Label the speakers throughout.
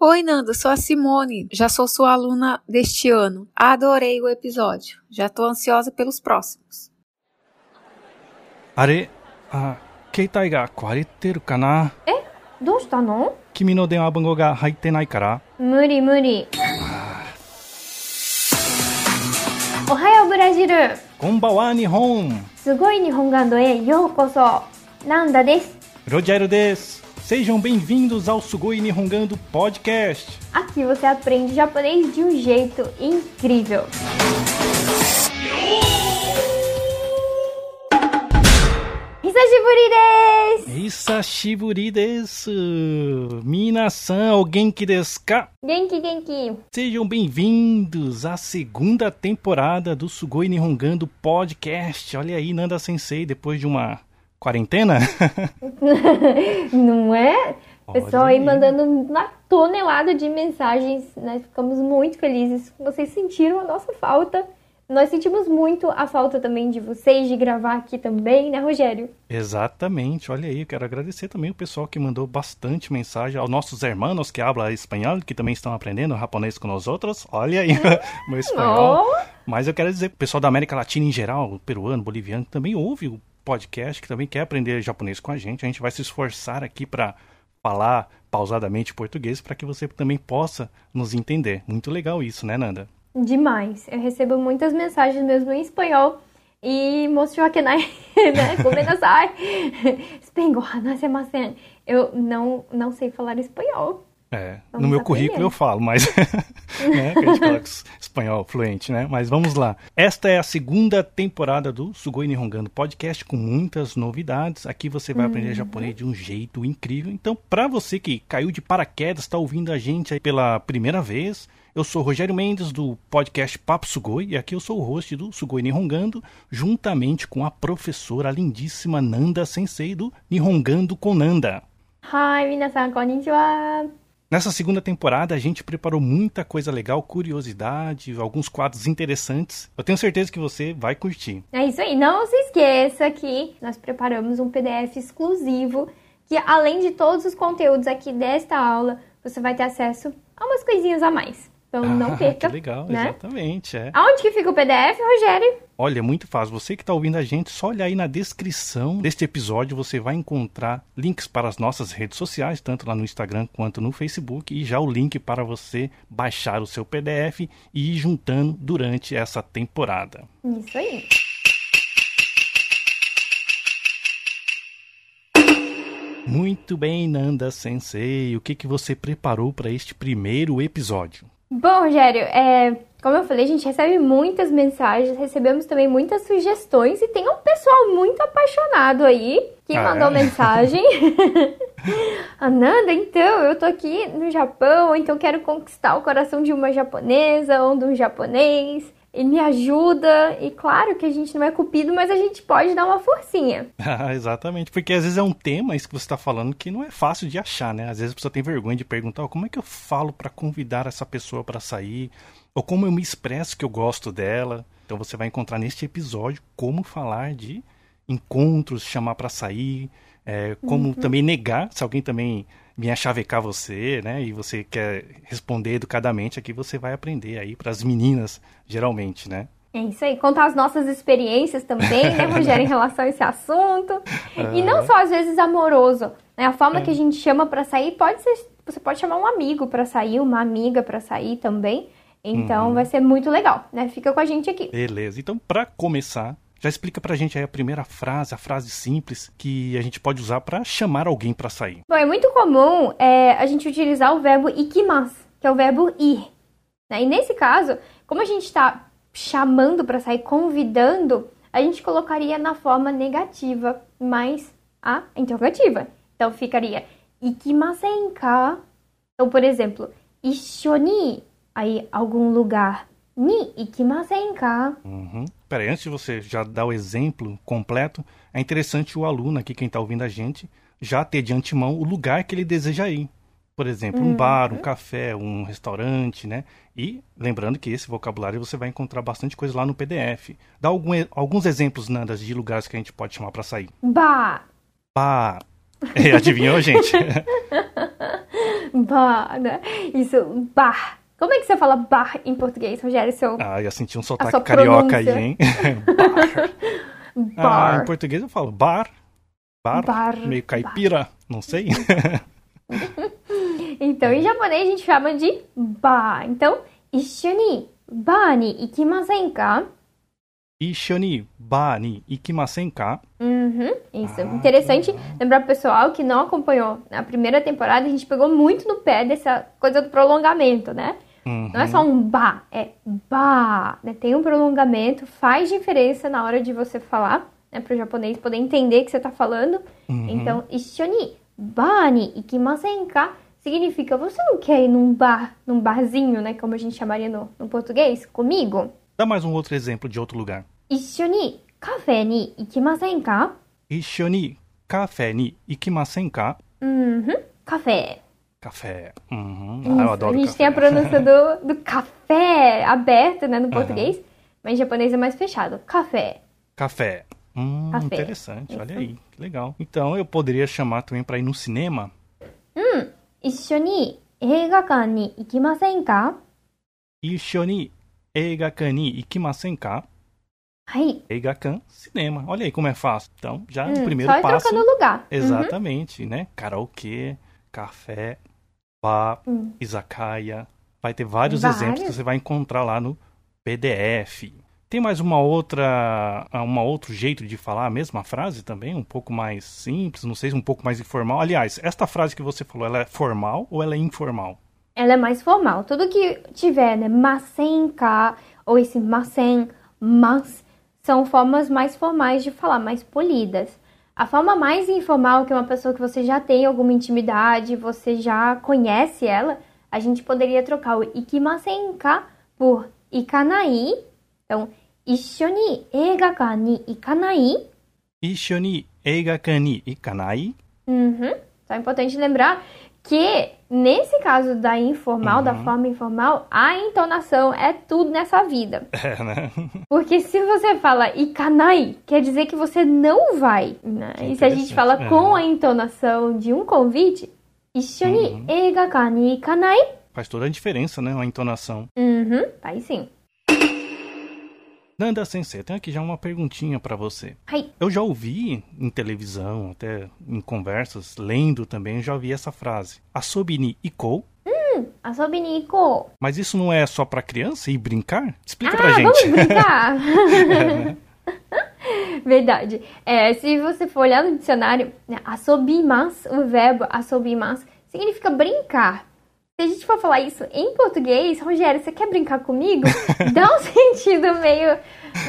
Speaker 1: Oi, Nanda, sou a Simone. Já sou sua aluna deste ano. Adorei o episódio. Já tô ansiosa pelos próximos.
Speaker 2: あれあ、携帯が壊れてるかな
Speaker 3: どうしたの
Speaker 2: 君の電話番号が入ってないから
Speaker 3: 無理無理おはようブラジル
Speaker 2: こんばんは日本
Speaker 3: すごい日本ガンドへようこそランダです
Speaker 2: Rogério des. Sejam bem-vindos ao Sugoi Nihongando Podcast.
Speaker 3: Aqui você aprende japonês de um jeito incrível. Hisashiburi desu!
Speaker 2: Hisashiburi desu. Minasan, alguém que desca.
Speaker 3: Genki genki!
Speaker 2: Sejam bem-vindos à segunda temporada do Sugoi Nihongando Podcast. Olha aí, Nanda Sensei, depois de uma quarentena.
Speaker 3: Não é?
Speaker 2: Olha
Speaker 3: Pessoal aí mandando uma tonelada de mensagens. Nós ficamos muito felizes. Vocês sentiram a nossa falta. Nós sentimos muito a falta também de vocês, de gravar aqui também, né, Rogério?
Speaker 2: Exatamente, olha aí, eu quero agradecer também o pessoal que mandou bastante mensagem, aos nossos hermanos que hablam espanhol, que também estão aprendendo japonês com nós outros. Olha aí, meu espanhol.
Speaker 3: Oh,
Speaker 2: Mas eu quero dizer, o pessoal da América Latina em geral, peruano, boliviano, também ouve o podcast, que também quer aprender japonês com a gente. A gente vai se esforçar aqui para falar pausadamente português para que você também possa nos entender. Muito legal isso, né, Nanda?
Speaker 3: demais. Eu recebo muitas mensagens mesmo em espanhol. E mostrou na, né? Gomenasai. Spengo hanasemasen. Eu não, não sei falar espanhol.
Speaker 2: É,
Speaker 3: Vamos
Speaker 2: no meu currículo eu falo, mas né, que a gente coloca es- espanhol fluente, né? Mas vamos lá. Esta é a segunda temporada do Sugoi Nihongando Podcast com muitas novidades. Aqui você vai aprender japonês de um jeito incrível. Então, para você que caiu de paraquedas, está ouvindo a gente aí pela primeira vez, eu sou Rogério Mendes do podcast Papo Sugoi e aqui eu sou o host do Sugoi Nihongando, juntamente com a professora lindíssima Nanda Sensei do Nihongando com Nanda.
Speaker 3: Hi, minasan, konnichiwa.
Speaker 2: Nessa segunda temporada, a gente preparou muita coisa legal, curiosidade, alguns quadros interessantes. Eu tenho certeza que você vai curtir.
Speaker 3: É isso aí. Não se esqueça que nós preparamos um PDF exclusivo que, além de todos os conteúdos aqui desta aula, você vai ter acesso a umas coisinhas a mais. Então não
Speaker 2: Ah,
Speaker 3: perca.
Speaker 2: Que legal,
Speaker 3: né?
Speaker 2: exatamente. É.
Speaker 3: Aonde que fica o PDF, Rogério?
Speaker 2: Olha, é muito fácil. Você que está ouvindo a gente, só olhar aí na descrição deste episódio, você vai encontrar links para as nossas redes sociais, tanto lá no Instagram quanto no Facebook, e já o link para você baixar o seu PDF e ir juntando durante essa temporada.
Speaker 3: Isso aí.
Speaker 2: Muito bem, Nanda Sensei. O que, que você preparou para este primeiro episódio?
Speaker 3: Bom, Rogério, é, como eu falei, a gente recebe muitas mensagens, recebemos também muitas sugestões e tem um pessoal muito apaixonado aí que
Speaker 2: Ah,
Speaker 3: mandou
Speaker 2: é?
Speaker 3: mensagem. Ananda, então, eu tô aqui no Japão, então quero conquistar o coração de uma japonesa ou de um japonês. E me ajuda. E claro que a gente não é cupido, mas a gente pode dar uma forcinha.
Speaker 2: Ah, exatamente, porque às vezes é um tema, isso que você está falando, que não é fácil de achar, né? Às vezes a pessoa tem vergonha de perguntar "Oh, como é que eu falo para convidar essa pessoa para sair, ou como eu me expresso que eu gosto dela. Então você vai encontrar neste episódio como falar de encontros, chamar para sair, é, como também negar, se alguém também vier chavecar você, né? E você quer responder educadamente, aqui você vai aprender aí para as meninas, geralmente, né?
Speaker 3: É isso aí, contar as nossas experiências também, né, Rogério, em relação a esse assunto. E não só às vezes amoroso, né? A forma que a gente chama pra sair pode ser, você pode chamar um amigo pra sair, uma amiga pra sair também. Então vai ser muito legal, né? Fica com a gente aqui.
Speaker 2: Beleza. Então, para começar, já explica pra gente aí a primeira frase, a frase simples que a gente pode usar pra chamar alguém pra sair.
Speaker 3: Bom, é muito comum é, a gente utilizar o verbo ikimasu, que é o verbo ir. né? E nesse caso, como a gente está chamando para sair, convidando, a gente colocaria na forma negativa mais a interrogativa. Então ficaria ikimasen ka? Então, por exemplo, ishoni, aí algum lugar, ni ikimasen ka?
Speaker 2: Uhum. Peraí, antes de você já dar o exemplo completo, é interessante o aluno aqui, quem tá ouvindo a gente, já ter de antemão o lugar que ele deseja ir. Por exemplo, um bar, um café, um restaurante, né? E lembrando que esse vocabulário você vai encontrar bastante coisa lá no PDF. Dá algum, alguns exemplos, Nanda, de lugares que a gente pode chamar para sair.
Speaker 3: Ba,
Speaker 2: Bar. É, adivinhou, gente?
Speaker 3: Bar, né? Isso, bar. Como é que você fala bar em português, Rogério? Seu...
Speaker 2: Ah, eu senti um sotaque carioca aí, hein? bar.
Speaker 3: bar.
Speaker 2: Ah, em português eu falo bar. Bar.
Speaker 3: bar
Speaker 2: meio caipira, bar. não sei.
Speaker 3: então, em japonês a gente chama de bar. Então, ishuni ba ni ikimasen ka?
Speaker 2: Ishoni ba ni ikimasen ka?
Speaker 3: Uhum, isso.
Speaker 2: Ah,
Speaker 3: Interessante lembrar pro pessoal que não acompanhou na primeira temporada, a gente pegou muito no pé dessa coisa do prolongamento, né?
Speaker 2: Uhum.
Speaker 3: Não é só um ba, é ba. Né? Tem um prolongamento, faz diferença na hora de você falar, né? Para o japonês poder entender o que você está falando.
Speaker 2: Uhum.
Speaker 3: Então, ishoni ikimasen ka significa você não quer ir num bar, num barzinho, né? Como a gente chamaria no, no português, comigo.
Speaker 2: Dá mais um outro exemplo de outro lugar.
Speaker 3: Ishoni café ni ikimasen ka?
Speaker 2: Ishoni café ni ikimasen ka?
Speaker 3: Uhum. Café.
Speaker 2: Café. Uhum. Ah, eu adoro
Speaker 3: a gente
Speaker 2: café.
Speaker 3: tem a pronúncia do, do café aberto, né, no português, uhum. mas em japonês é mais fechado. Café.
Speaker 2: Café. Hum,
Speaker 3: café.
Speaker 2: interessante.
Speaker 3: Isso.
Speaker 2: Olha aí, que legal. Então eu poderia chamar também para ir no cinema.
Speaker 3: Hum, ishoni eigakan ni ikimasen
Speaker 2: ka? Eigakan ni ikimasen ka? Eigakan, cinema. Olha aí como é fácil. Então, já
Speaker 3: hum, no
Speaker 2: primeiro
Speaker 3: só
Speaker 2: passo.
Speaker 3: Só trocando lugar. Uhum.
Speaker 2: Exatamente, uhum. né? Karaokê, café, bar,
Speaker 3: Hum.
Speaker 2: izakaya. Vai ter vários exemplos que você vai encontrar lá no PDF. Tem mais uma outra, um outro jeito de falar a mesma frase também, um pouco mais simples, não sei, um pouco mais informal. Aliás, esta frase que você falou, ela é formal ou ela é informal?
Speaker 3: Ela é mais formal. Tudo que tiver, né, masenka, ou esse masen, mas, são formas mais formais de falar, mais polidas. A forma mais informal, que é uma pessoa que você já tem alguma intimidade, você já conhece ela, a gente poderia trocar o ikimasenka por ikanai. Então, ishoni eigakan ni ikanai.
Speaker 2: Ishoni eigakan ni ikanai.
Speaker 3: Uhum. Então é importante lembrar que nesse caso da informal,
Speaker 2: uhum.
Speaker 3: da forma informal, a entonação é tudo nessa vida.
Speaker 2: É, né?
Speaker 3: Porque se você fala ikanai, quer dizer que você não vai. Né? E se a gente fala
Speaker 2: é.
Speaker 3: com a entonação de um convite, ishoni
Speaker 2: uhum.
Speaker 3: egakani ikanai.
Speaker 2: Faz toda a diferença, né? A entonação.
Speaker 3: Uhum, aí sim.
Speaker 2: Nanda Sensei, tenho aqui já uma perguntinha para você.
Speaker 3: Hi.
Speaker 2: Eu já ouvi em televisão, até em conversas, lendo também, eu já ouvi essa frase. Asobini Ikou
Speaker 3: hum, Asobinico.
Speaker 2: Mas isso não é só para criança e brincar? Explica
Speaker 3: ah,
Speaker 2: pra gente.
Speaker 3: Vamos brincar! Verdade. É, se você for olhar no dicionário, né, asobimas, o verbo asobimas, significa brincar. Se a gente for falar isso em português, Rogério, você quer brincar comigo? Dá um sentido meio.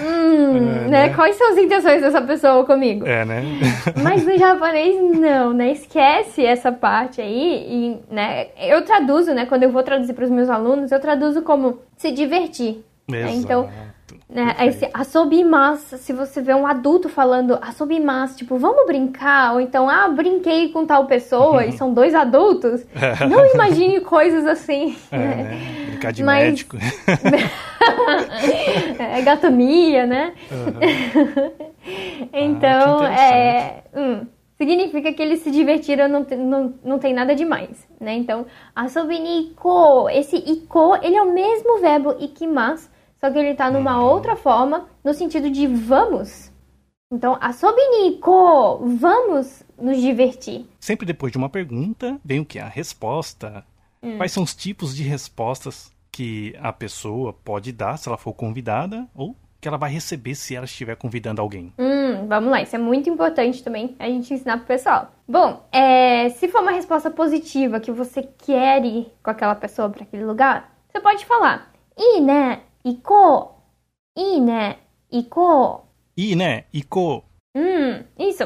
Speaker 3: Hum,
Speaker 2: É,
Speaker 3: né?
Speaker 2: né?
Speaker 3: Quais são as intenções dessa pessoa comigo?
Speaker 2: É, né?
Speaker 3: Mas no japonês não, né? Esquece essa parte aí e, né? Eu traduzo, né? Quando eu vou traduzir para os meus alunos, eu traduzo como se divertir. né? Então,
Speaker 2: Exato.
Speaker 3: né,
Speaker 2: Perfeito.
Speaker 3: esse asobimas, se você vê um adulto falando asobimas, tipo, vamos brincar, ou então, ah, brinquei com tal pessoa e são dois adultos, não imagine coisas assim.
Speaker 2: É,
Speaker 3: né?
Speaker 2: Brincar de
Speaker 3: Mas-
Speaker 2: médico.
Speaker 3: É gatomia, né? então,
Speaker 2: Ah, que
Speaker 3: é. hum, significa que eles se divertiram, não, não, não tem nada demais, né? Então, asobini iko, esse iko, ele é o mesmo verbo ikimas, só que ele tá numa
Speaker 2: Uhum.
Speaker 3: outra forma, no sentido de vamos. Então, asobini iko, vamos nos divertir.
Speaker 2: Sempre depois de uma pergunta, vem o que? A resposta.
Speaker 3: Hum.
Speaker 2: Quais são os tipos de respostas que a pessoa pode dar se ela for convidada ou que ela vai receber se ela estiver convidando alguém?
Speaker 3: Hum, vamos lá, isso é muito importante também a gente ensinar pro pessoal. Bom, é, se for uma resposta positiva que você quer ir com aquela pessoa para aquele lugar, você pode falar: "Ii né, iko, ii né, iko".
Speaker 2: E, né? Iko.
Speaker 3: Hum, isso.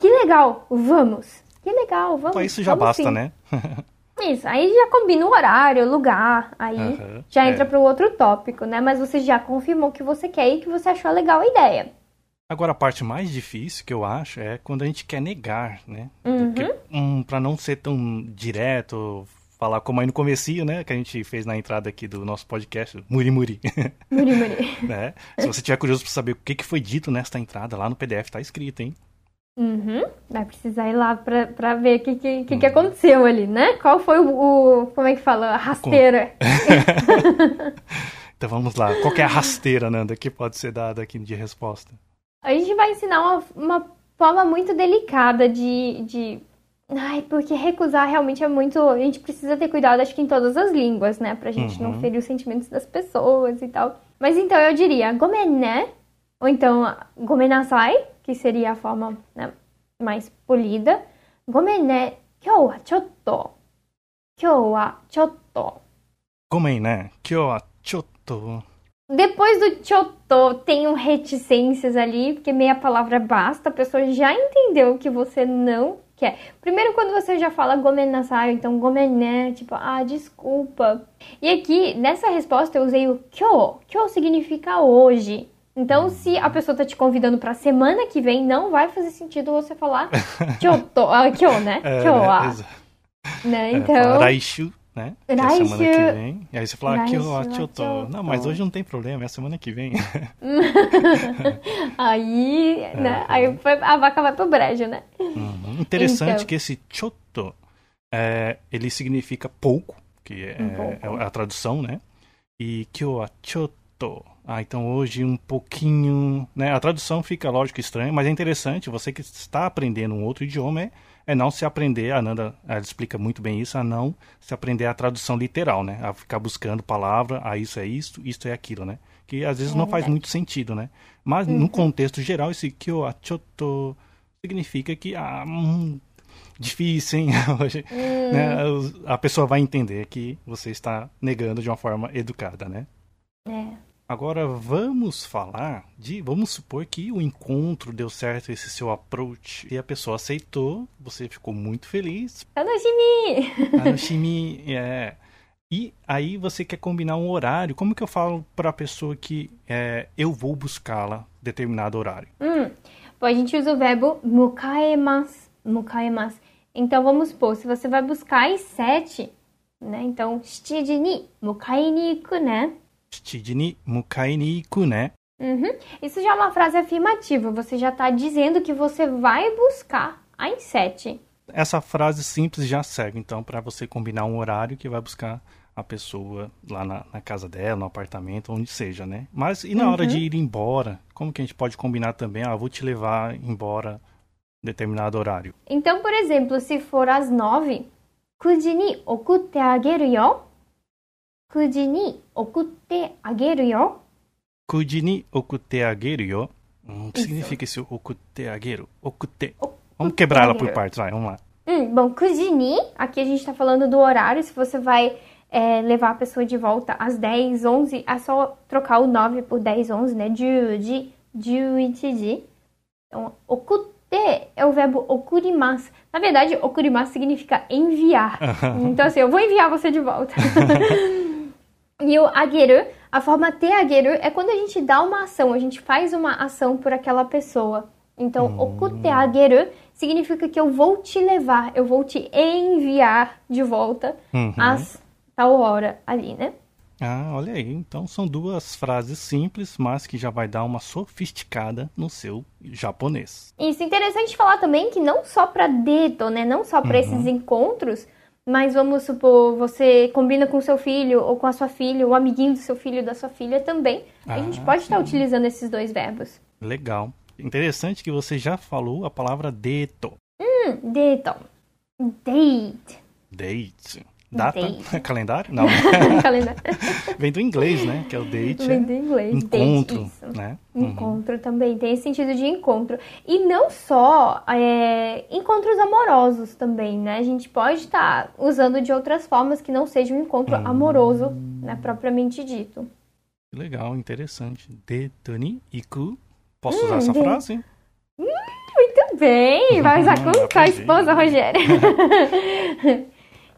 Speaker 3: Que legal, vamos. Que legal, vamos.
Speaker 2: Só isso já
Speaker 3: vamos
Speaker 2: basta,
Speaker 3: sim.
Speaker 2: né?
Speaker 3: Isso, aí já combina o horário, o lugar, aí já
Speaker 2: é.
Speaker 3: entra para o outro tópico, né? Mas você já confirmou que você quer e que você achou legal a ideia.
Speaker 2: Agora, a parte mais difícil que eu acho é quando a gente quer negar, né?
Speaker 3: Uhum.
Speaker 2: Hum, pra não ser tão direto, falar como aí no comecinho, né? Que a gente fez na entrada aqui do nosso podcast, Muri Muri,
Speaker 3: Muri, muri.
Speaker 2: né? Se você tiver curioso pra saber o que que foi dito nesta entrada, lá no PDF tá escrito, hein?
Speaker 3: Uhum. Vai precisar ir lá pra, pra ver o que, que, que, que aconteceu ali, né? Qual foi o, o- Como é que fala? A rasteira.
Speaker 2: Então vamos lá. Qual é a rasteira, Nanda, que pode ser dada aqui de resposta?
Speaker 3: A gente vai ensinar uma, uma forma muito delicada de, de. Ai, porque recusar realmente é muito. A gente precisa ter cuidado, acho que em todas as línguas, né? Pra gente não
Speaker 2: Uhum.
Speaker 3: ferir os sentimentos das pessoas e tal. Mas então eu diria gomen né? Ou então gomenasai, que seria a forma né, mais polida. Gomen né? Kyou wa chotto. Kyou wa chotto.
Speaker 2: Gomen, né? Kyo wa chotto.
Speaker 3: Depois do chotô, tem um reticências ali, porque meia palavra basta, a pessoa já entendeu que você não quer. Primeiro, quando você já fala gomen nasai, então gomen né, tipo, ah, desculpa. E aqui, nessa resposta, eu usei o kyo. Kyo significa hoje. Então, se a pessoa tá te convidando pra semana que vem, não vai fazer sentido você falar chotô, ah, kyo, né?
Speaker 2: É,
Speaker 3: Kyo,
Speaker 2: né?
Speaker 3: ah, né?
Speaker 2: é,
Speaker 3: Então,
Speaker 2: Raishu, né? Que é semana que vem. E aí você fala wa chotto.
Speaker 3: chotto.
Speaker 2: Não, mas hoje não tem problema, é a semana que vem.
Speaker 3: aí,
Speaker 2: É.
Speaker 3: né? Aí foi- a vaca vai pro brejo, né?
Speaker 2: Uhum. Interessante
Speaker 3: Então.
Speaker 2: que esse chotto, é, ele significa pouco, que é,
Speaker 3: Um pouco.
Speaker 2: é a tradução, né? E kyo wa chotto. Ah, então hoje um pouquinho, né? A tradução fica, lógico, estranha, mas é interessante. Você que está aprendendo um outro idioma é, é não se aprender, a Nanda ela explica muito bem isso, a não se aprender a tradução literal, né? A ficar buscando palavra, ah, isso é isso, isso é aquilo, né? Que às vezes
Speaker 3: É
Speaker 2: não faz muito sentido, né? Mas no contexto geral, esse kyo wa chotto significa que ah, hum, difícil, hein? Hoje, né, os- A pessoa vai entender que você está negando de uma forma educada, né?
Speaker 3: É.
Speaker 2: Agora vamos falar de. Vamos supor que o encontro deu certo, esse seu approach, e a pessoa aceitou, você ficou muito feliz.
Speaker 3: Anoshimi!
Speaker 2: Anoshimi, é. E aí você quer combinar um horário. Como que eu falo para a pessoa que é, eu vou buscá-la determinado horário?
Speaker 3: Hum, bom, a gente usa o verbo mukaemas. Mukaemas. Então vamos supor, se você vai buscar às sete, né? Então, mukainiku, né? 7時に
Speaker 2: 迎えに行くね。
Speaker 3: Uhum. Isso já é uma frase afirmativa, você já está dizendo que você vai buscar a insete.
Speaker 2: Essa frase simples já serve, então, para você combinar um horário que vai buscar a pessoa lá na, na, casa dela, no apartamento, onde seja, né? Mas e na uhum. hora de uhum. ir embora? Como que a gente pode combinar também? Ah, vou te levar embora em determinado horário.
Speaker 3: Então, por exemplo, se for às nove, 9時に送ってあげるよ nove, kuji ni okutte ageru yo. Kuji ni okutte ageru yo.
Speaker 2: Kuji ni okute ageru yo. Hum, o que
Speaker 3: Isso.
Speaker 2: significa esse okute ageru? Okute. Vamos quebrar ela por partes, vai, vamos lá.
Speaker 3: Hum, bom, kujini, aqui a gente tá falando do horário, se você vai é, levar a pessoa de volta às 10, 11, é só trocar o 9 por 10, 11, né? Juji, juichiji. Então, okute é o verbo okurimasu. Na verdade, okurimasu significa enviar. Então, assim, eu vou enviar você de volta. E o ageru, a forma te ageru é quando a gente dá uma ação, a gente faz uma ação por aquela pessoa. Então, okute ageru significa que eu vou te levar, eu vou te enviar de volta
Speaker 2: Uhum.
Speaker 3: às tal hora ali, né?
Speaker 2: Ah, olha aí. Então são duas frases simples, mas que já vai dar uma sofisticada no seu japonês.
Speaker 3: Isso é interessante falar também que não só para deto, né? Não só para esses encontros, mas vamos supor, você combina com seu filho ou com a sua filha, o amiguinho do seu filho ou da sua filha também. a gente
Speaker 2: Ah,
Speaker 3: pode estar utilizando esses dois verbos.
Speaker 2: Legal. Interessante que você já falou a palavra deto.
Speaker 3: Hum, deto. Date.
Speaker 2: Date. Data?
Speaker 3: Date.
Speaker 2: Calendário? Não.
Speaker 3: Calendário.
Speaker 2: Vem do inglês, né? Que é o date.
Speaker 3: Vem
Speaker 2: é
Speaker 3: do inglês.
Speaker 2: Encontro,
Speaker 3: Date,
Speaker 2: né? Uhum.
Speaker 3: Encontro também, tem esse sentido de encontro. E não só é, encontros amorosos também, né? A gente pode estar usando de outras formas que não seja um encontro
Speaker 2: Hum.
Speaker 3: amoroso, né? Propriamente dito.
Speaker 2: Legal, interessante. Deto ni iku. Posso usar essa
Speaker 3: de-
Speaker 2: frase?
Speaker 3: Muito bem! Vai usar com, com a
Speaker 2: Aprendi.
Speaker 3: esposa, Rogério.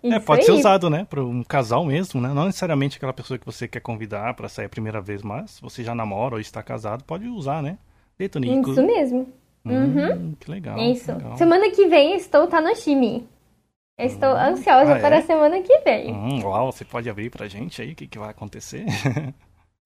Speaker 2: É,
Speaker 3: isso
Speaker 2: é, pode
Speaker 3: aí.
Speaker 2: ser usado, né? Para um casal mesmo, né? Não necessariamente aquela pessoa que você quer convidar para sair a primeira vez, mas você já namora ou está casado, pode usar, né? Deito, Nico.
Speaker 3: Isso mesmo.
Speaker 2: Hum, uhum. Hum, que legal.
Speaker 3: É isso.
Speaker 2: Legal.
Speaker 3: Semana que vem estou tá no time. Estou hum. ansiosa
Speaker 2: ah, é?
Speaker 3: para
Speaker 2: é?
Speaker 3: a semana que vem.
Speaker 2: Hum, uau, você pode abrir pra gente aí o que, que vai acontecer?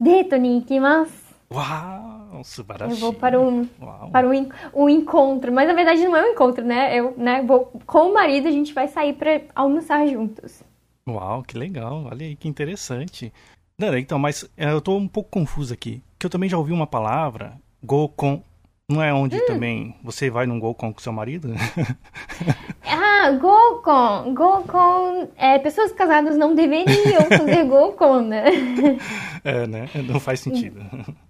Speaker 3: Deito, Nick, mas
Speaker 2: Uau, subarashi.
Speaker 3: Eu vou para um, Uau. para um, um encontro, mas na verdade não é um encontro, né? Eu né, vou com o marido, a gente vai sair para almoçar juntos.
Speaker 2: Uau, que legal. Olha aí, que interessante. Não, então, mas é, eu tô um pouco confuso aqui. Que eu também já ouvi uma palavra, Gokon. Não é onde hum. também você vai num Gokon com seu marido?
Speaker 3: ah, Gokon. Gokon. É, pessoas casadas não deveriam fazer Gokon, né?
Speaker 2: é, né? Não faz sentido.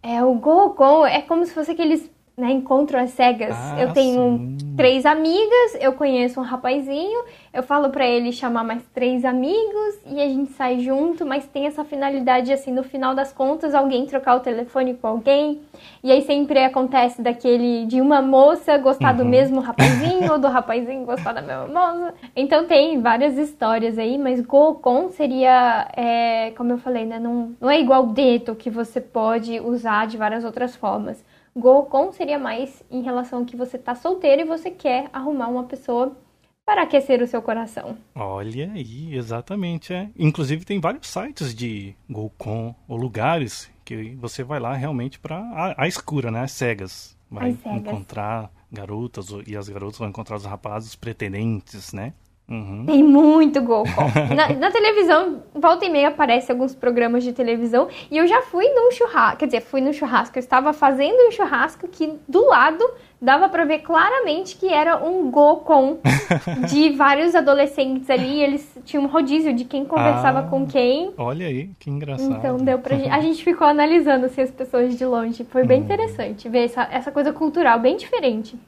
Speaker 3: É, o Gokon é como se fosse aqueles né, encontro às cegas. Ah, eu tenho sim. três amigas, eu conheço um rapazinho, eu falo para ele chamar mais três amigos e a gente sai junto, mas tem essa finalidade assim, no final das contas, alguém trocar o telefone com alguém. E aí sempre acontece daquele de uma moça gostar uhum. do mesmo rapazinho ou do rapazinho gostar da mesma moça. Então tem várias histórias aí, mas Gokon seria, é, como eu falei, né, não, não é igual Deto que você pode usar de várias outras formas. Gokon seria mais em relação que você tá solteiro e você quer arrumar uma pessoa para aquecer o seu coração.
Speaker 2: Olha aí, exatamente. É. Inclusive tem vários sites de Gokon ou lugares que você vai lá realmente para a, a, escura, né? As cegas. Vai
Speaker 3: As cegas.
Speaker 2: encontrar garotas e as garotas vão encontrar os rapazes pretendentes, né?
Speaker 3: Uhum. Tem muito Gokon. na, na, televisão, volta e meia aparece alguns programas de televisão. E eu já fui num churrasco. Quer dizer, fui no churrasco. Eu estava fazendo um churrasco que do lado dava para ver claramente que era um Gokon de vários adolescentes ali. Eles tinham um rodízio de quem conversava ah, com quem.
Speaker 2: Olha aí, que engraçado.
Speaker 3: Então deu pra gente. A gente ficou analisando assim, as pessoas de longe. Foi bem hum. interessante ver essa, essa coisa cultural bem diferente.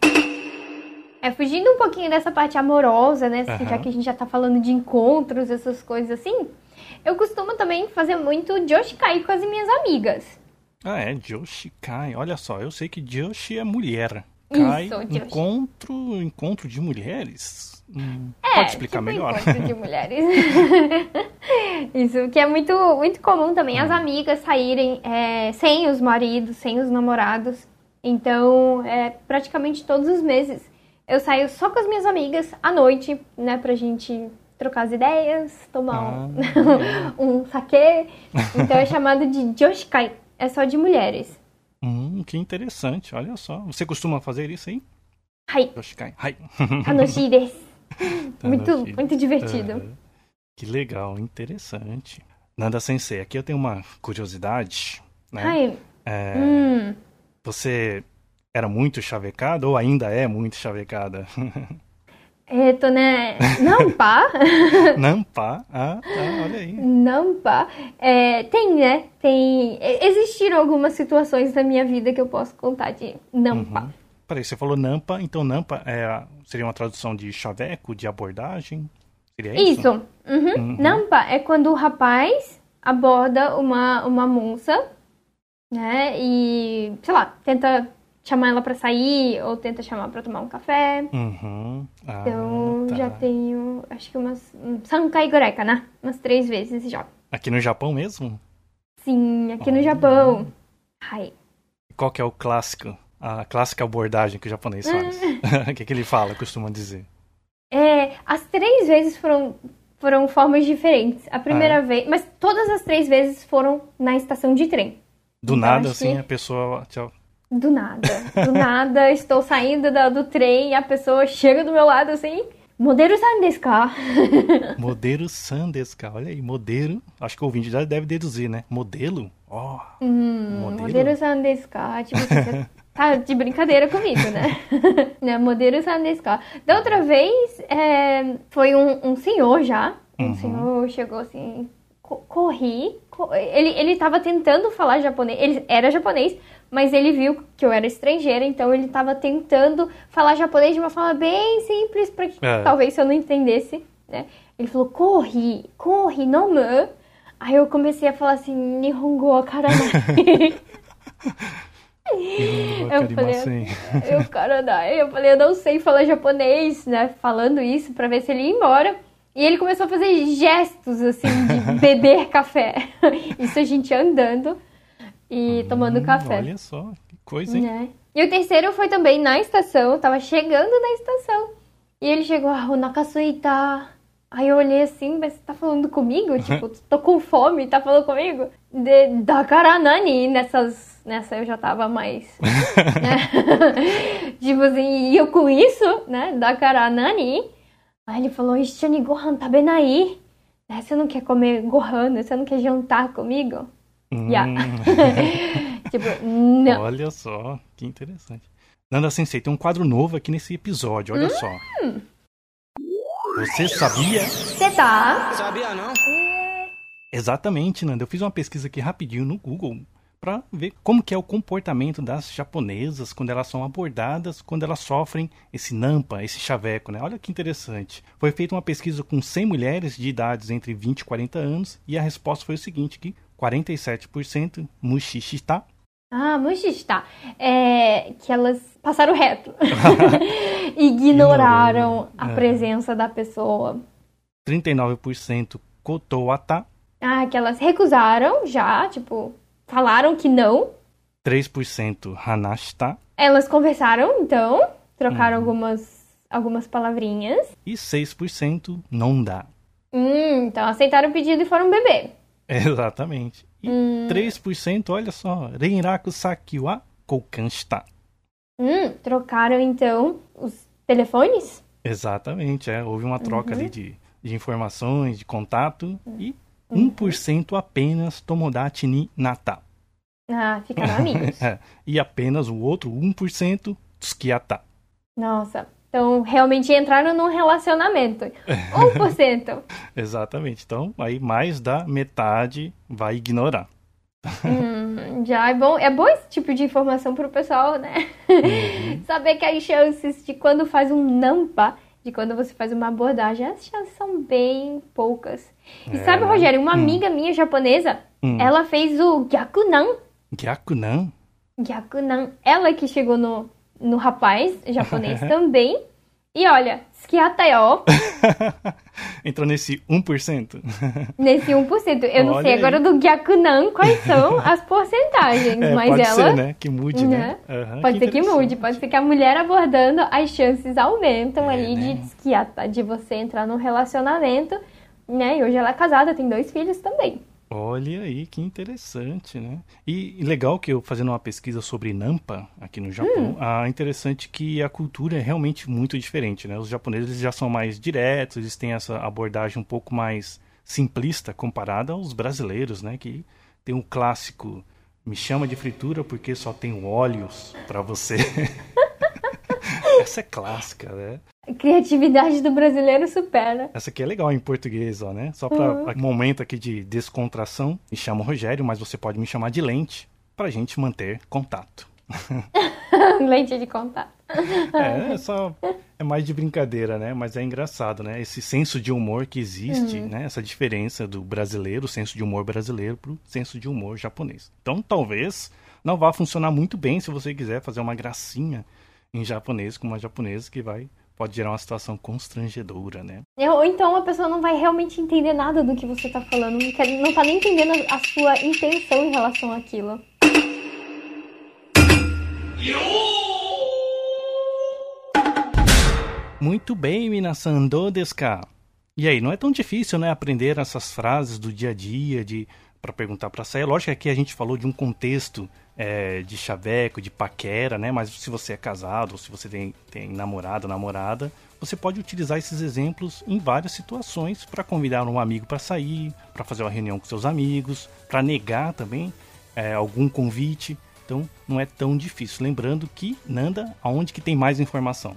Speaker 3: É, fugindo um pouquinho dessa parte amorosa, né? Uhum. Já que a gente já tá falando de encontros, essas coisas assim. Eu costumo também fazer muito Joshikai com as minhas amigas.
Speaker 2: Ah, é, Joshikai. Olha só, eu sei que Joshi é mulher. Kai, Isso, encontro, encontro de mulheres. Hum, é, pode explicar
Speaker 3: tipo
Speaker 2: melhor?
Speaker 3: Encontro de mulheres. Isso, que é muito, muito comum também hum. as amigas saírem é, sem os maridos, sem os namorados. Então, é, praticamente todos os meses eu saio só com as minhas amigas à noite, né, pra gente trocar as ideias, tomar ah, um, um saquê. Então é chamado de Joshikai, é só de mulheres.
Speaker 2: Hum, que interessante, olha só. Você costuma fazer isso aí?
Speaker 3: Hai.
Speaker 2: Joshikai, hai.
Speaker 3: Tanoshi desu. muito, muito divertido.
Speaker 2: Que legal, interessante. Nanda Sensei, aqui eu tenho uma curiosidade, né?
Speaker 3: Hai.
Speaker 2: É, hum. Você era muito chavecada ou ainda é muito chavecada?
Speaker 3: É, Eto, né? Nampa.
Speaker 2: Nampa. Ah, tá, olha aí.
Speaker 3: Nampa. É, tem, né? Tem. É, existiram algumas situações da minha vida que eu posso contar de Nampa.
Speaker 2: Uhum. Peraí, você falou Nampa, então Nampa é, seria uma tradução de chaveco, de abordagem? Seria isso?
Speaker 3: Isso. Uhum. Uhum. Nampa é quando o rapaz aborda uma, uma moça, né? E, sei lá, tenta chamar ela para sair ou tenta chamar para tomar um café.
Speaker 2: Uhum.
Speaker 3: Ah, então tá. já tenho, acho que umas Sankai gurai né? Umas três vezes já.
Speaker 2: Aqui no Japão mesmo?
Speaker 3: Sim, aqui oh. no Japão. Hai.
Speaker 2: Qual que é o clássico? A clássica abordagem que o japonês faz? O que, que ele fala, costuma dizer?
Speaker 3: É, as três vezes foram foram formas diferentes. A primeira ah. vez, mas todas as três vezes foram na estação de trem.
Speaker 2: Do então, nada, assim, que... a pessoa
Speaker 3: do nada. Do nada, estou saindo do, do trem e a pessoa chega do meu lado assim. Modelo Sandeska.
Speaker 2: modelo Sandeska. Olha aí, modelo. Acho que o ouvinte já deve deduzir, né? Modelo? Ó.
Speaker 3: Oh, hum, modelo, modelo Sandeska. Tipo, você tá de brincadeira comigo, né? né? Modelo Sandeska. Da outra vez, é, foi um, um senhor já. Um uhum. senhor chegou assim, corri. Ele, ele tava tentando falar japonês. Ele era japonês, mas ele viu que eu era estrangeira, então ele estava tentando falar japonês de uma forma bem simples, para que é. talvez eu não entendesse, né? Ele falou, corre, corre, não me. Aí eu comecei a falar assim, Nihongo karanai. eu falei, eu, karanai. eu falei, eu não sei falar japonês, né? Falando isso para ver se ele ia embora. E ele começou a fazer gestos, assim, de beber café. Isso a gente andando e hum, tomando café.
Speaker 2: Olha só, que coisa, hein? É.
Speaker 3: E o terceiro foi também na estação, tava chegando na estação. E ele chegou, ah, o Nakasuita. Aí eu olhei assim, mas você tá falando comigo? Tipo, tô com fome, tá falando comigo? De, da Karanani, nessas Nessa eu já tava mais. né? tipo assim, e eu com isso, né? Da cara Nani. Aí ele falou: Ishani Gohan tá bem aí. Né? Você não quer comer Gohan? Você não quer jantar comigo?
Speaker 2: Hum.
Speaker 3: Yeah. tipo, não.
Speaker 2: Olha só, que interessante. Nanda Sensei, tem um quadro novo aqui nesse episódio, olha
Speaker 3: Hum.
Speaker 2: só. Você sabia?
Speaker 3: Você tá?
Speaker 4: Sabia não?
Speaker 2: Exatamente, Nanda. Eu fiz uma pesquisa aqui rapidinho no Google para ver como que é o comportamento das japonesas quando elas são abordadas, quando elas sofrem esse nampa, esse chaveco, né? Olha que interessante. Foi feita uma pesquisa com 100 mulheres de idades entre 20 e 40 anos e a resposta foi o seguinte, que 47% mushishita,
Speaker 3: Ah, Mushista. É que elas passaram reto. Ignoraram a
Speaker 2: É.
Speaker 3: presença da pessoa.
Speaker 2: 39% kotoata,
Speaker 3: Ah, que elas recusaram já, tipo, falaram que não.
Speaker 2: 3% hanashita
Speaker 3: Elas conversaram, então, trocaram algumas, algumas palavrinhas.
Speaker 2: e 6% não dá.
Speaker 3: Hum, então aceitaram o pedido e foram beber.
Speaker 2: Exatamente. E 3%, olha só, Renraku Saki wa Koukanshita.
Speaker 3: Hum, trocaram então os telefones?
Speaker 2: Exatamente, é. Houve uma troca
Speaker 3: Uhum.
Speaker 2: ali de, de informações, de contato e 1% apenas Tomodachi ni Nata.
Speaker 3: Ah, ficaram amigos.
Speaker 2: É, e apenas o outro 1% Tsukiata.
Speaker 3: Nossa. Então, realmente entraram num relacionamento. 1%.
Speaker 2: Exatamente. Então, aí mais da metade vai ignorar.
Speaker 3: Hum, já é bom. É bom esse tipo de informação pro pessoal, né? Saber que as chances de quando faz um nampa, de quando você faz uma abordagem, as chances são bem poucas. E
Speaker 2: É,
Speaker 3: sabe,
Speaker 2: né?
Speaker 3: Rogério, uma amiga minha japonesa,
Speaker 2: Hum.
Speaker 3: ela fez o Gyakunan.
Speaker 2: Gyakunan?
Speaker 3: Gyakunan. Ela que chegou no, no rapaz japonês também. E olha, Skiatayo,
Speaker 2: Entrou nesse 1%?
Speaker 3: nesse 1%. Eu não
Speaker 2: Olha
Speaker 3: sei
Speaker 2: aí.
Speaker 3: agora do Gyakunan quais são as porcentagens,
Speaker 2: É,
Speaker 3: mas
Speaker 2: pode
Speaker 3: ela.
Speaker 2: ser, né? Que mude, né?
Speaker 3: Né?
Speaker 2: Aham,
Speaker 3: Pode ser que mude, pode ser que a mulher abordando, as chances aumentam
Speaker 2: É,
Speaker 3: ali
Speaker 2: né?
Speaker 3: de de você entrar num relacionamento, né? E hoje ela é casada, tem dois filhos também.
Speaker 2: Olha aí, que interessante, né? E legal que eu fazendo uma pesquisa sobre Nampa aqui no
Speaker 3: Hum.
Speaker 2: Japão, ah, interessante que a cultura é realmente muito diferente, né? Os japoneses eles já são mais diretos, eles têm essa abordagem um pouco mais simplista comparada aos brasileiros, né? Que tem um clássico me chama de fritura porque só tenho óleos pra você. Essa é clássica, né?
Speaker 3: Criatividade do brasileiro supera.
Speaker 2: Essa aqui é legal em português, ó, né? Só para
Speaker 3: Uhum.
Speaker 2: um momento aqui de descontração. Me chamo Rogério, mas você pode me chamar de Lente pra gente manter contato.
Speaker 3: Leite de contato.
Speaker 2: É, é só é mais de brincadeira, né? Mas é engraçado, né? Esse senso de humor que existe,
Speaker 3: Uhum.
Speaker 2: né? Essa diferença do brasileiro, o senso de humor brasileiro pro senso de humor japonês. Então, talvez não vá funcionar muito bem se você quiser fazer uma gracinha em japonês com uma japonesa que vai pode gerar uma situação constrangedora, né?
Speaker 3: Ou então a pessoa não vai realmente entender nada do que você tá falando, não, quer, não tá nem entendendo a sua intenção em relação àquilo.
Speaker 2: Muito bem, Minasan, do desu ka? E aí, não é tão difícil, né, aprender essas frases do dia a dia, de para perguntar para sair. Lógico que aqui a gente falou de um contexto é, de chaveco, de paquera, né? Mas se você é casado, ou se você tem, tem namorado, namorada, você pode utilizar esses exemplos em várias situações para convidar um amigo para sair, para fazer uma reunião com seus amigos, para negar também é, algum convite. Então, não é tão difícil. Lembrando que Nanda, aonde que tem mais informação?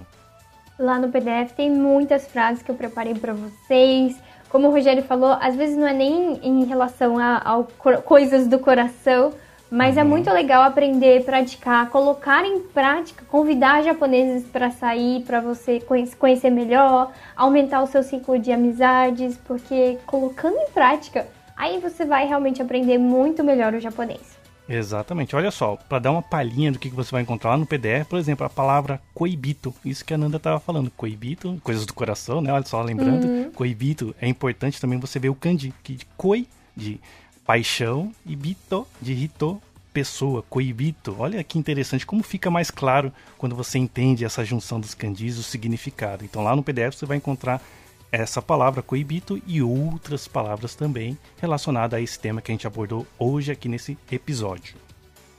Speaker 3: Lá no PDF tem muitas frases que eu preparei para vocês. Como o Rogério falou, às vezes não é nem em relação a, a co- coisas do coração, mas é muito legal aprender, praticar, colocar em prática, convidar japoneses para sair, para você conhe- conhecer melhor, aumentar o seu ciclo de amizades, porque colocando em prática, aí você vai realmente aprender muito melhor o japonês.
Speaker 2: Exatamente. Olha só, para dar uma palhinha do que você vai encontrar lá no PDF, por exemplo, a palavra coibito. Isso que a Nanda estava falando. Coibito, coisas do coração, né? Olha só, lembrando, coibito é importante também você ver o kanji, que de koi, de paixão e bito de rito, pessoa, coibito. Olha que interessante como fica mais claro quando você entende essa junção dos candis, o significado. Então lá no PDF você vai encontrar essa palavra coibito e outras palavras também relacionadas a esse tema que a gente abordou hoje aqui nesse episódio.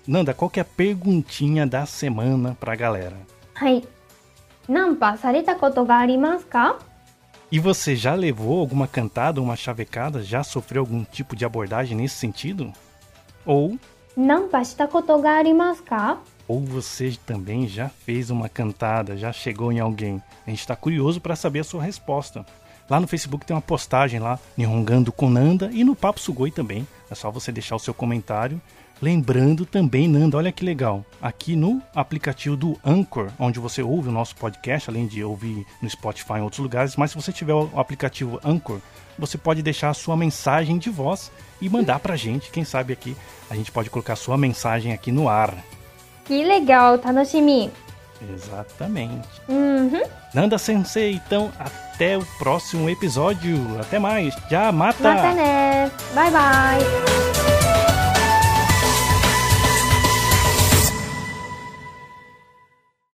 Speaker 2: Nanda, qual que é a perguntinha da semana
Speaker 3: para a galera? Hai. Nampa sareta koto ga arimasu ka?
Speaker 2: E você já levou alguma cantada, uma chavecada? Já sofreu algum tipo de abordagem nesse sentido? Ou. Ou você também já fez uma cantada, já chegou em alguém? A gente está curioso para saber a sua resposta. Lá no Facebook tem uma postagem lá, Nihongando Nanda e no Papo Sugoi também. É só você deixar o seu comentário Lembrando também, Nanda, olha que legal, aqui no aplicativo do Anchor, onde você ouve o nosso podcast, além de ouvir no Spotify e em outros lugares, mas se você tiver o aplicativo Anchor, você pode deixar a sua mensagem de voz e mandar pra gente, quem sabe aqui a gente pode colocar a sua mensagem aqui no ar.
Speaker 3: Que legal, tá Tanoshimi!
Speaker 2: Exatamente.
Speaker 3: Uhum.
Speaker 2: Nanda Sensei, então até o próximo episódio. Até mais. Já mata.
Speaker 3: Mata né. Bye bye.